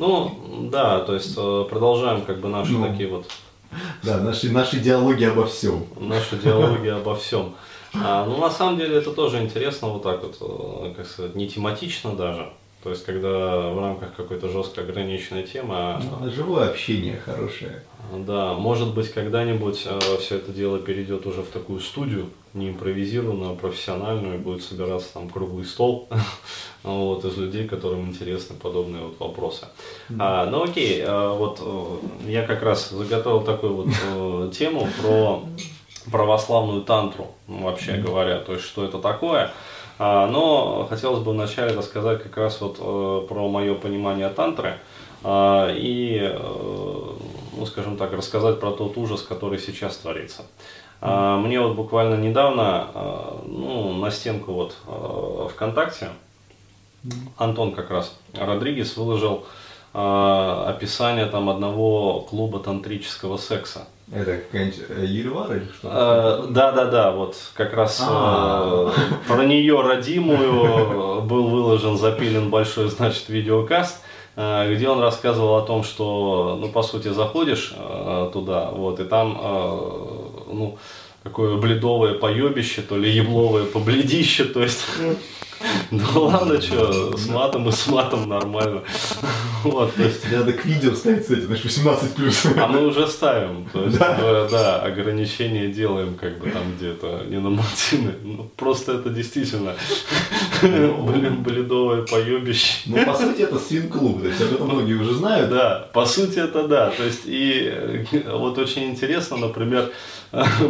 Ну, да, то есть э, продолжаем как бы наши Ну. такие вот Да, наши, наши диалоги обо всем. наши диалоги обо всем. А, ну, на самом деле, это тоже интересно вот так вот, э, как сказать, не тематично даже. То есть, когда в рамках какой-то жестко ограниченной темы, а, Ну, Живое общение хорошее. да, может быть, когда-нибудь все это дело перейдет уже в такую студию, не импровизированную, а профессиональную, и будет собираться там круглый стол вот, из людей, которым интересны подобные вот вопросы. А, ну окей, а, вот э, я как раз заготовил такую вот э, тему про православную тантру, вообще говоря, то есть что это такое. А, но хотелось бы вначале рассказать как раз вот э, про мое понимание тантры а, и, э, ну скажем так, рассказать про тот ужас, который сейчас творится. А, Мне вот буквально недавно, э, ну, на стенку вот э, ВКонтакте, Антон как раз Родригес выложил э, описание там одного клуба тантрического секса. Это какая-нибудь э, Ельвара или что? Э, Да, да, да, вот как раз э, А. про нее родимую был выложен, запилен большой, значит, видеокаст, э, где он рассказывал о том, что, ну, по сути, заходишь э, туда, вот, и там, э, ну, такое бледовое поебище, то ли ебловое побледище, то есть, ну ладно, что, с матом и с матом нормально, вот, то есть, Надо к видео ставить, кстати, значит, 18 плюс. а мы уже ставим, то есть, Да. э, да, ограничения делаем как бы там где-то не на Мартины. Ну, просто это действительно блин, бледовое поебище. Ну, по сути, это свин-клуб, то есть об этом многие уже знают. Да, по сути это да. То есть и э, вот очень интересно, например,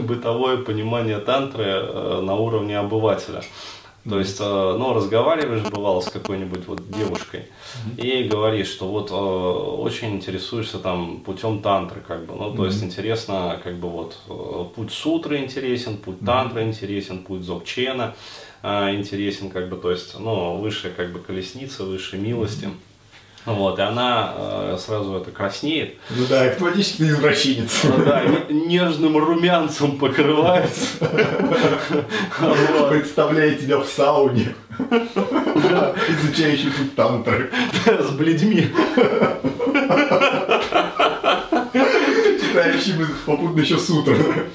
бытовое понимание тантры э, на уровне обывателя. То есть, э, ну, разговариваешь, бывало, с какой-нибудь вот девушкой и говоришь, что вот э, очень интересуешься там путем тантры, как бы, ну, то есть интересно, как бы вот э, путь сутры интересен, путь тантры интересен, путь зокчена интересен, как бы, то есть, ну, высшая как бы колесница, высшей милости. Вот, и она э, сразу это краснеет, Ну да, автоматически ты извращенец. ну да, не- нежным румянцем покрывается. Вот. Представляет тебя в сауне, изучающий тут тантры, С бледьми. читающий попутно еще сутры.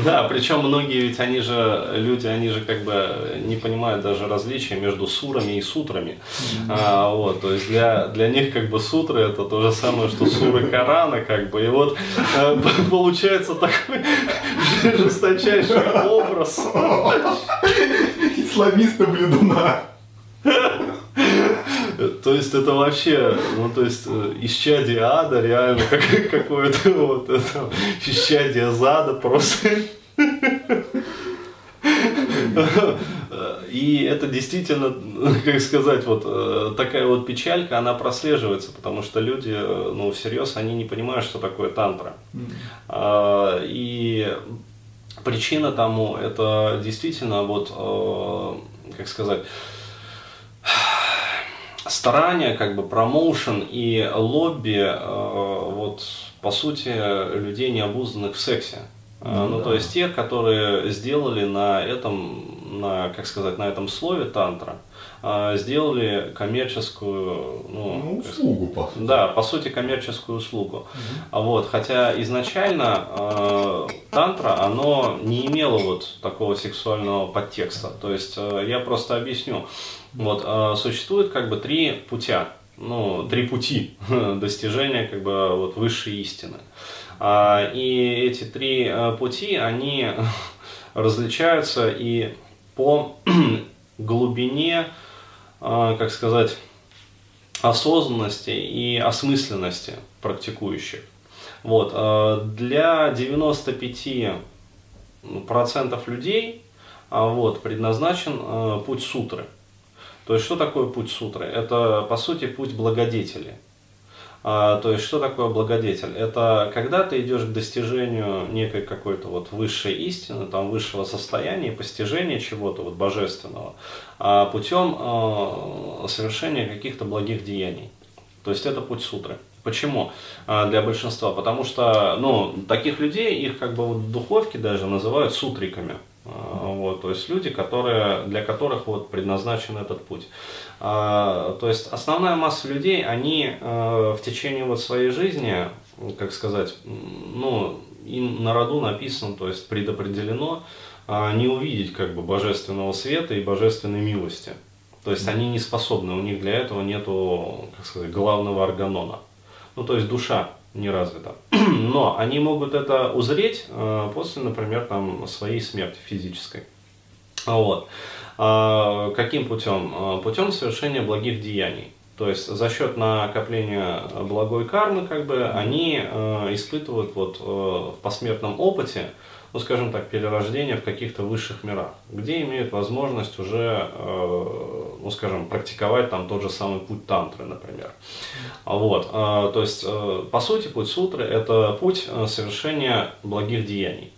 Да, причем многие ведь они же, люди, они же как бы не понимают даже различия между сурами и сутрами. А, вот, то есть для, для них как бы сутры это то же самое, что суры Корана, как бы. И вот э, получается такой жесточайший образ. Исламиста бледуна. То есть это вообще, ну то есть э, исчадие ада реально, как, какое-то вот это, исчадие зада просто. И это действительно, как сказать, вот э, такая вот печалька, она прослеживается, потому что люди, э, ну, всерьез, они не понимают, что такое тантра. А, И причина тому, это действительно вот, э, как сказать, старание, как бы промоушен и лобби, э, вот по сути, людей необузданных в сексе. Э, Ну ну, да. то есть тех, которые сделали на этом, на, как сказать, на этом слове тантра, э, сделали коммерческую, ну, Ну, услугу, по сути. да, по сути, коммерческую услугу. А вот, хотя изначально э, тантра, оно не имело вот такого сексуального подтекста. То есть, э, я просто объясню. Вот, э, существует как бы три путя, ну, три пути достижения как бы вот высшей истины. А, и эти три э, пути, они различаются и по глубине, э, как сказать, осознанности и осмысленности практикующих. Вот. э, Для 95% людей а, вот, предназначен путь сутры. То есть, что такое путь сутры? Это, по сути, путь благодетели. А, То есть, что такое благодетель? Это когда ты идешь к достижению некой какой-то вот высшей истины, там, высшего состояния, постижения чего-то вот божественного, а, путем э, совершения каких-то благих деяний. То есть, это путь сутры. Почему а, для большинства? Потому что, ну, таких людей, их как бы вот в духовке даже называют сутриками. А, Вот, то есть люди, которые, для которых вот предназначен этот путь. А, То есть основная масса людей, они э, в течение вот своей жизни, как сказать, ну, им на роду написано, то есть предопределено а, не увидеть как бы божественного света и божественной милости. То есть они не способны, у них для этого нету, как сказать, главного органона. Ну, то есть душа не развита. Но они могут это узреть э, после, например, там, своей смерти физической. А Вот. А, Каким путем? А, Путем совершения благих деяний. То есть за счет накопления благой кармы, как бы, они э, испытывают вот, э, в посмертном опыте, ну, скажем так, перерождение в каких-то высших мирах, где имеют возможность уже, э, ну, скажем, практиковать там тот же самый путь тантры, например. А Вот, э, то есть, э, по сути, путь сутры – это путь совершения благих деяний.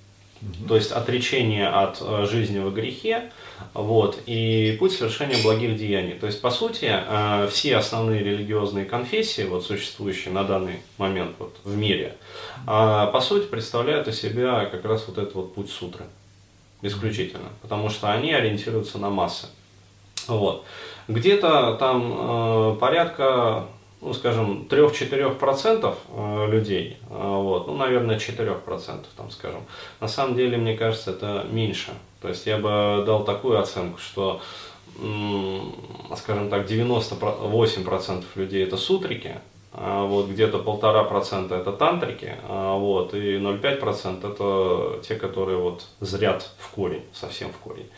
То есть отречение от жизни во грехе, вот, и путь совершения благих деяний. То есть, по сути, э, все основные религиозные конфессии, вот, существующие на данный момент вот, в мире, э, по сути, представляют из себя как раз вот этот вот путь сутры. Исключительно. Потому что они ориентируются на массы. Вот. Где-то там э, порядка, ну, скажем, 3-4% э, людей, э, вот, ну, наверное, 4%, там, скажем. На самом деле, мне кажется, это меньше. То есть я бы дал такую оценку, что, скажем так, 98% людей это сутрики, вот где-то полтора процента это тантрики, а вот, и 0,5% это те, которые вот зрят в корень, совсем в корень.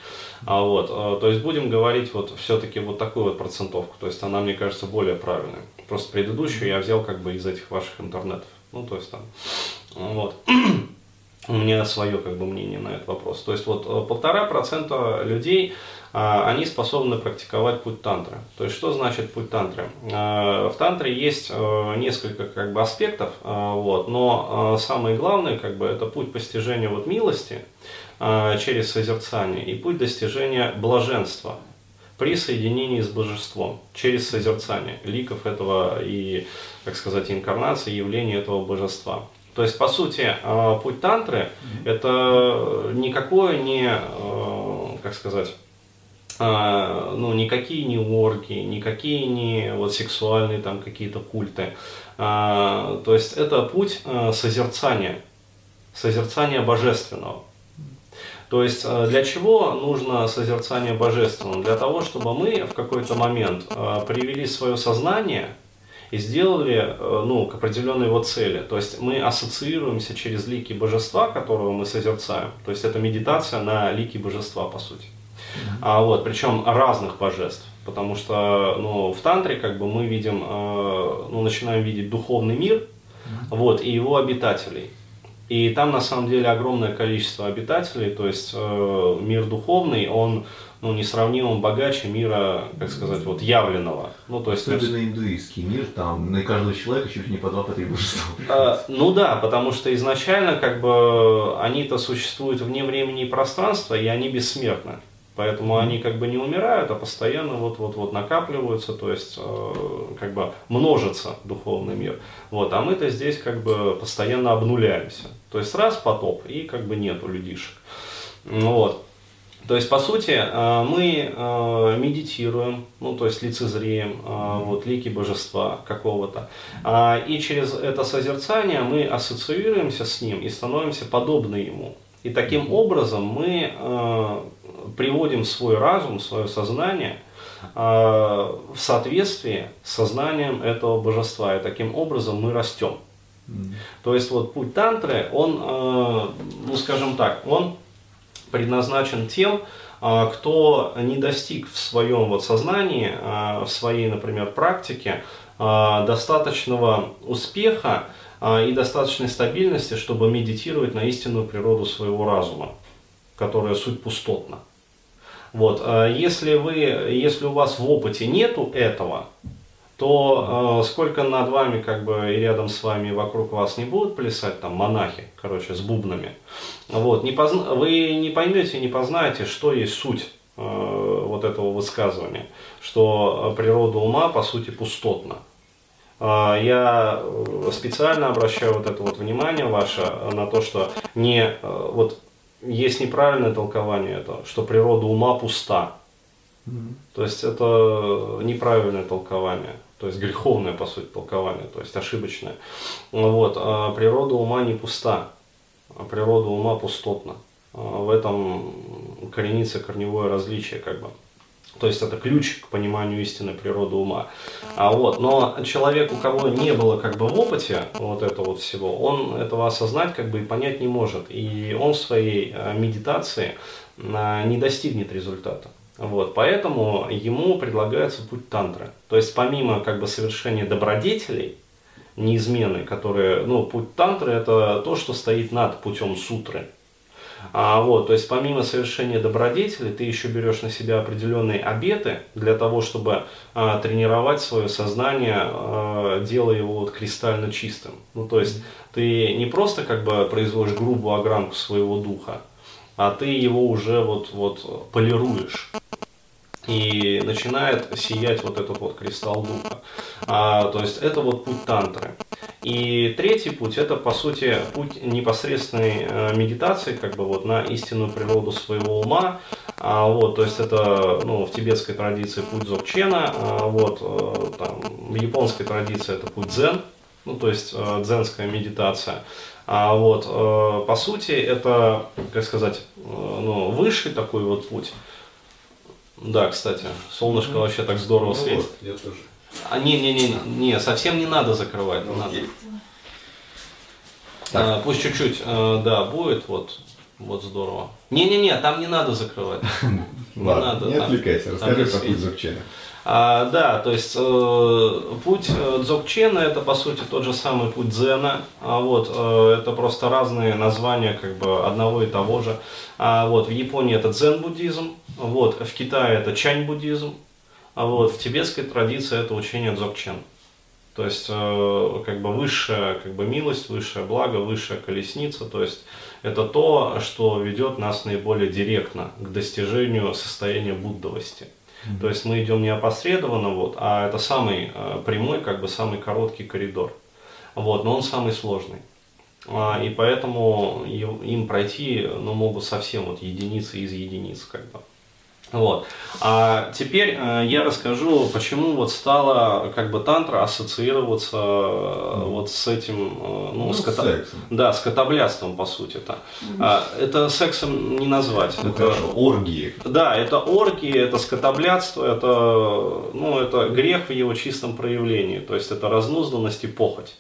А вот, а, то есть будем говорить вот все-таки вот такую вот процентовку, то есть она, мне кажется, более правильная. Просто предыдущую я взял как бы из этих ваших интернетов, ну, то есть там, вот. У меня свое как бы мнение на этот вопрос. То есть вот э, полтора процента людей, а, они способны практиковать путь тантры. То есть что значит путь тантры? А, В тантре есть э, несколько как бы аспектов, вот, но э, самое главное как бы это путь постижения вот милости через созерцание и путь достижения блаженства при соединении с божеством через созерцание ликов этого и, как сказать, инкарнации явления этого божества. То есть, по сути, э, путь тантры это никакое не, э, как сказать, э, ну, никакие не орги, никакие не вот сексуальные там какие-то культы. То есть это путь созерцания, созерцания божественного. То есть для чего нужно созерцание божественного? Для того, чтобы мы в какой-то момент привели свое сознание и сделали э, ну, к определенной его цели. То есть мы ассоциируемся через лики божества, которого мы созерцаем. То есть это медитация на лики божества, по сути. А вот, причем разных божеств. Потому что ну, в тантре как бы мы видим, э, ну, начинаем видеть духовный мир вот, и его обитателей. И там на самом деле огромное количество обитателей, то есть э, мир духовный, он ну, несравнимо богаче мира, как сказать, вот явленного. Ну, то есть, Особенно индуистский мир, там на каждого человека чуть ли не по два, по три божества. Э, ну да, потому что изначально как бы они-то существуют вне времени и пространства, и они бессмертны. Поэтому они как бы не умирают, а постоянно вот-вот-вот накапливаются, то есть э, как бы множится духовный мир. Вот, а мы-то здесь как бы постоянно обнуляемся. То есть раз потоп, и как бы нету людишек. Ну Вот. То есть, по сути, э, мы э, медитируем, ну, то есть лицезреем э, вот, лики божества какого-то. А, И через это созерцание мы ассоциируемся с ним и становимся подобны ему. И таким образом мы приводим свой разум, свое сознание в соответствии с сознанием этого божества. И таким образом мы растем. То есть вот путь тантры, он, ну скажем так, он предназначен тем, а, кто не достиг в своем вот сознании, а, в своей, например, практике а, достаточного успеха и достаточной стабильности, чтобы медитировать на истинную природу своего разума, которая суть пустотна. Вот, если вы, если у вас в опыте нету этого, то э, сколько над вами, как бы и рядом с вами, и вокруг вас не будут плясать там монахи, короче, с бубнами, вот, не позна- вы не поймете, не познаете, что есть суть э, вот этого высказывания, что э, природа ума по сути пустотна. А, Я э, специально обращаю вот это вот внимание ваше на то, что не э, вот есть неправильное толкование этого, что природа ума пуста. То есть это неправильное толкование, то есть греховное, по сути, толкование, то есть ошибочное. Вот. А природа ума не пуста, а природа ума пустотна. А в этом коренится корневое различие, как бы. То есть это ключ к пониманию истины природы ума. А вот, но человек, у кого не было как бы в опыте вот этого вот всего, он этого осознать как бы и понять не может. И он в своей э, медитации э, не достигнет результата. Вот, поэтому ему предлагается путь тантры. То есть помимо как бы совершения добродетелей, неизменной, которые, ну, путь тантры это то, что стоит над путем сутры. А, вот, то есть помимо совершения добродетели, ты еще берешь на себя определенные обеты для того, чтобы а, тренировать свое сознание, а, делая его вот кристально чистым. Ну, то есть ты не просто как бы производишь грубую огранку своего духа, а ты его уже вот, вот полируешь и начинает сиять вот этот вот кристалл духа. А, то есть это вот путь тантры. И третий путь это по сути путь непосредственной э, медитации, как бы вот на истинную природу своего ума. А, вот, то есть это ну, в тибетской традиции путь Зокчена, а, вот, э, там, в японской традиции это путь дзен, ну то есть э, дзенская медитация. А вот, э, по сути, это, как сказать, э, ну, высший такой вот путь. Да, кстати, солнышко ну, вообще так здорово ну, светит. Вот, я тоже. А, не, не, не, не, совсем не надо закрывать, не надо. А, пусть чуть-чуть, а, да, будет, вот, вот здорово. Не-не-не, там не надо закрывать. Не надо. Не отвлекайся, расскажи про путь Зокчена. А, да, то есть э, путь э, Дзогчена это по сути тот же самый путь Дзена, а вот э, это просто разные названия как бы одного и того же. А вот в Японии это дзен-буддизм, вот в Китае это чань-буддизм, а вот в тибетской традиции это учение Дзогчен. То есть э, как бы высшая как бы милость, высшее благо, высшая колесница, то есть это то, что ведет нас наиболее директно к достижению состояния буддовости. Mm-hmm. То есть мы идем не опосредованно, вот, а это самый э, прямой, как бы самый короткий коридор. Вот, но он самый сложный. А, и поэтому им пройти ну, могут совсем вот единицы из единиц. Как бы. Вот. А теперь э, я расскажу, почему вот стала как бы тантра ассоциироваться mm. вот с этим, э, ну, ну с, кота... сексом. да, с котоблядством по сути то. Mm. А, это сексом не назвать. Это хорошо, оргии. Да, это оргии, это скотоблядство, это, ну, это грех в его чистом проявлении, то есть это разнузданность и похоть.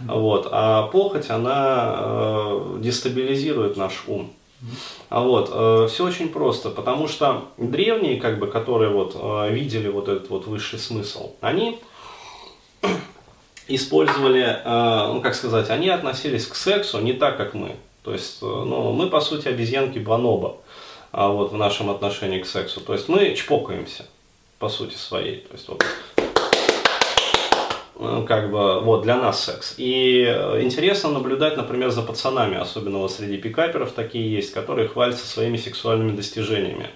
Mm. Вот. А похоть, она дестабилизирует наш ум. А вот, э, все очень просто, потому что древние, как бы, которые вот э, видели вот этот вот высший смысл, они использовали, э, ну как сказать, они относились к сексу не так, как мы. То есть, э, ну, мы по сути обезьянки Баноба а вот в нашем отношении к сексу. То есть мы чпокаемся по сути своей. То есть вот Э, как бы, вот, для нас секс. И э, интересно наблюдать, например, за пацанами, особенно вот среди пикаперов такие есть, которые хвалятся своими сексуальными достижениями.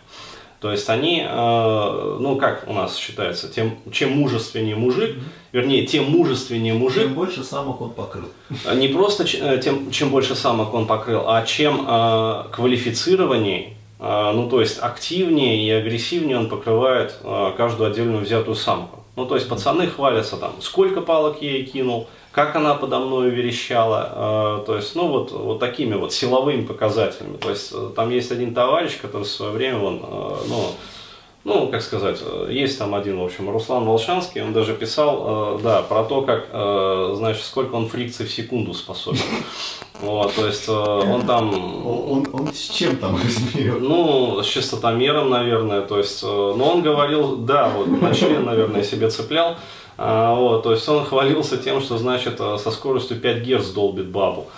То есть они, э, ну как у нас считается, тем, чем мужественнее мужик, mm-hmm. вернее, тем мужественнее мужик. Чем больше самок он покрыл. Не просто тем, чем больше самок он покрыл, а чем э, квалифицированней, э, ну то есть активнее и агрессивнее он покрывает э, каждую отдельную взятую самку. Ну, то есть пацаны хвалятся там, сколько палок я ей кинул, как она подо мной верещала, э, то есть, ну, вот, вот такими вот силовыми показателями. То есть, э, там есть один товарищ, который в свое время, он, э, ну, ну, как сказать, э, есть там один, в общем, Руслан Волшанский, он даже писал, э, да, про то, как, э, значит, сколько он фрикций в секунду способен. Вот, то есть он там... Он, он с чем там измерил? Ну, с частотомером, наверное, то есть, но он говорил, да, вот на член, наверное, себе цеплял, а, вот, то есть он хвалился тем, что, значит, со скоростью 5 Гц долбит бабу.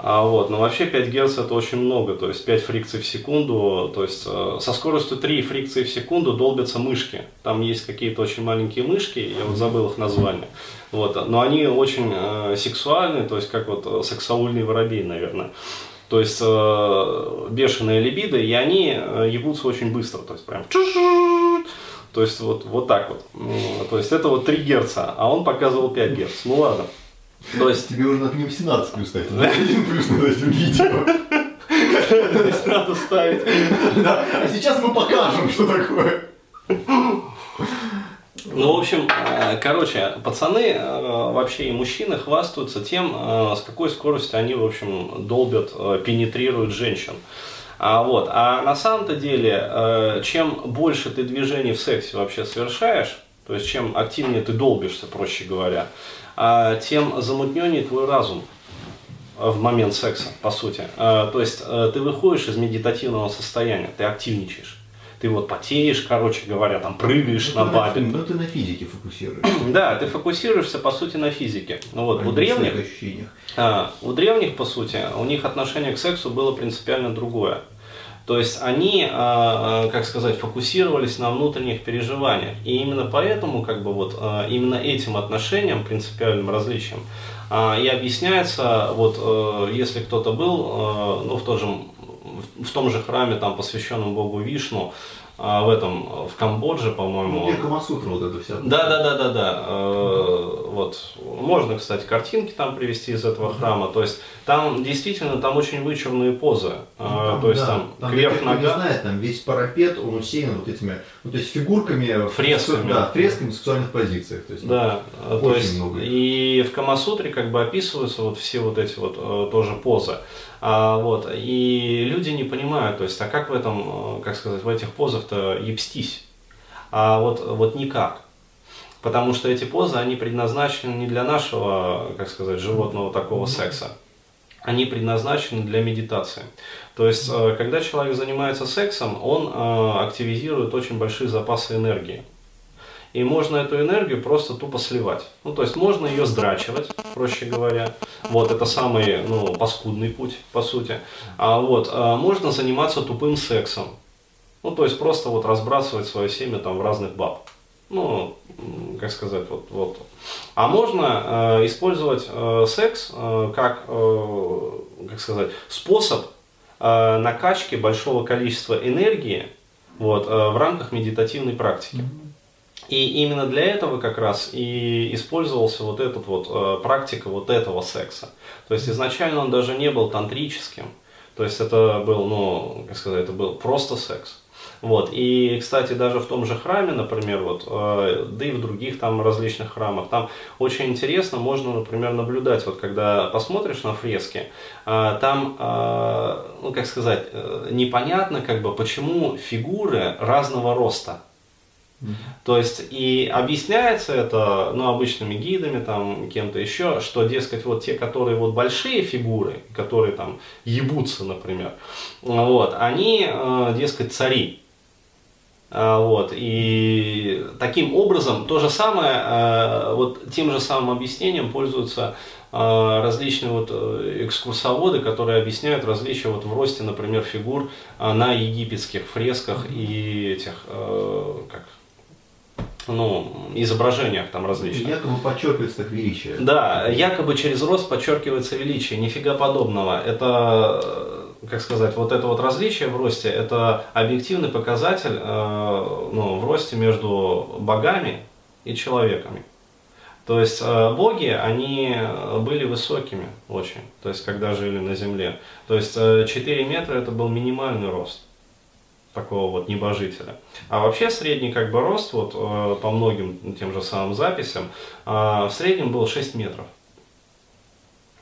А, вот, но вообще 5 Гц это очень много, то есть 5 фрикций в секунду, то есть э, со скоростью 3 фрикции в секунду долбятся мышки. Там есть какие-то очень маленькие мышки, я вот забыл их название. Вот, но они очень э, сексуальные, то есть как вот э, сексаульный воробей, наверное. То есть э, бешеные либиды, и они э, ебутся очень быстро, то есть прям то есть вот, вот так вот. То есть это вот 3 Гц, а он показывал 5 Гц. Ну ладно. То есть... Тебе уже на нем 17 плюс ставить, на 1 плюс над этим видео. Здесь надо ставить. Да, а сейчас мы покажем, что такое. Ну, в общем, э, короче, пацаны э, вообще и мужчины хвастаются тем, э, с какой скоростью они, в общем, долбят, пенетрируют женщин. А, вот. а на самом-то деле, чем больше ты движений в сексе вообще совершаешь, то есть чем активнее ты долбишься, проще говоря, тем замутненнее твой разум в момент секса, по сути. То есть ты выходишь из медитативного состояния, ты активничаешь ты вот потеешь, короче говоря, там прыгаешь ну, на бабе. Ну ты на физике фокусируешься. Да, ты фокусируешься по сути на физике. Ну вот у древних, а, у древних по сути, у них отношение к сексу было принципиально другое. То есть они, а, а, как сказать, фокусировались на внутренних переживаниях. И именно поэтому, как бы вот, а, именно этим отношением, принципиальным различием, и объясняется, вот, если кто-то был, ну, в том же в том же храме, там, посвященном Богу Вишну, а, в этом, в Камбодже, по-моему. Ну, Камасутра вот это вся. Да, да, да, да, да. Э, вот. Можно, кстати, картинки там привести из этого храма. То есть там действительно там очень вычурные позы. Ну, э, там, то есть да, там, там кверх нога. Не знает, там весь парапет, он усеян вот этими, ну, то есть фигурками. Фресками. Да, фресками в сексуальных позициях. То есть, да, ну, то есть много. и в Камасутре как бы описываются вот все вот эти вот э, тоже позы. А, вот, и люди не понимают, то есть, а как в этом, как сказать, в этих позах-то ебстись? А вот, вот никак. Потому что эти позы, они предназначены не для нашего, как сказать, животного такого секса. Они предназначены для медитации. То есть, э, когда человек занимается сексом, он э, активизирует очень большие запасы энергии и можно эту энергию просто тупо сливать. Ну, то есть можно ее сдрачивать, проще говоря. Вот, это самый, ну, паскудный путь, по сути. А вот, а можно заниматься тупым сексом. Ну, то есть просто вот разбрасывать свое семя там в разных баб. Ну, как сказать, вот, вот. А можно э, использовать э, секс э, как, э, как сказать, способ э, накачки большого количества энергии вот, э, в рамках медитативной практики. И именно для этого как раз и использовался вот этот вот э, практика вот этого секса. То есть изначально он даже не был тантрическим. То есть это был, ну, как сказать, это был просто секс. Вот. И, кстати, даже в том же храме, например, вот, э, да и в других там различных храмах, там очень интересно, можно, например, наблюдать, вот когда посмотришь на фрески, э, там, э, ну, как сказать, э, непонятно, как бы, почему фигуры разного роста. То есть и объясняется это ну, обычными гидами, там, кем-то еще, что, дескать, вот те, которые вот большие фигуры, которые там ебутся, например, вот, они, э, дескать, цари. А, вот, и таким образом то же самое, э, вот тем же самым объяснением пользуются э, различные вот экскурсоводы, которые объясняют различия вот в росте, например, фигур на египетских фресках и этих, как ну, изображениях там различных. Якобы подчеркивается так величие. Да, якобы через рост подчеркивается величие. Нифига подобного. Это, как сказать, вот это вот различие в росте, это объективный показатель э, ну, в росте между богами и человеками. То есть э, боги, они были высокими очень, то есть когда жили на земле. То есть э, 4 метра это был минимальный рост такого вот небожителя. А вообще средний как бы рост вот э, по многим тем же самым записям э, в среднем был 6 метров.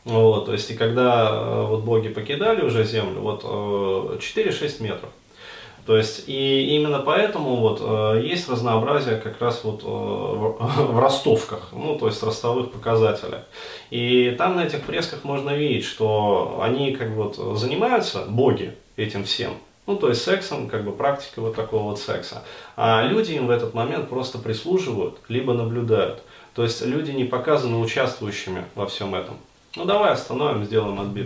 Вот, то есть и когда э, вот боги покидали уже землю, вот 4-6 метров. То есть и именно поэтому вот есть разнообразие как раз вот в ростовках, ну то есть ростовых показателях. И там на этих фресках можно видеть, что они как бы вот занимаются, боги, этим всем, ну, то есть сексом, как бы практикой вот такого вот секса. А люди им в этот момент просто прислуживают, либо наблюдают. То есть люди не показаны участвующими во всем этом. Ну, давай остановим, сделаем отбив.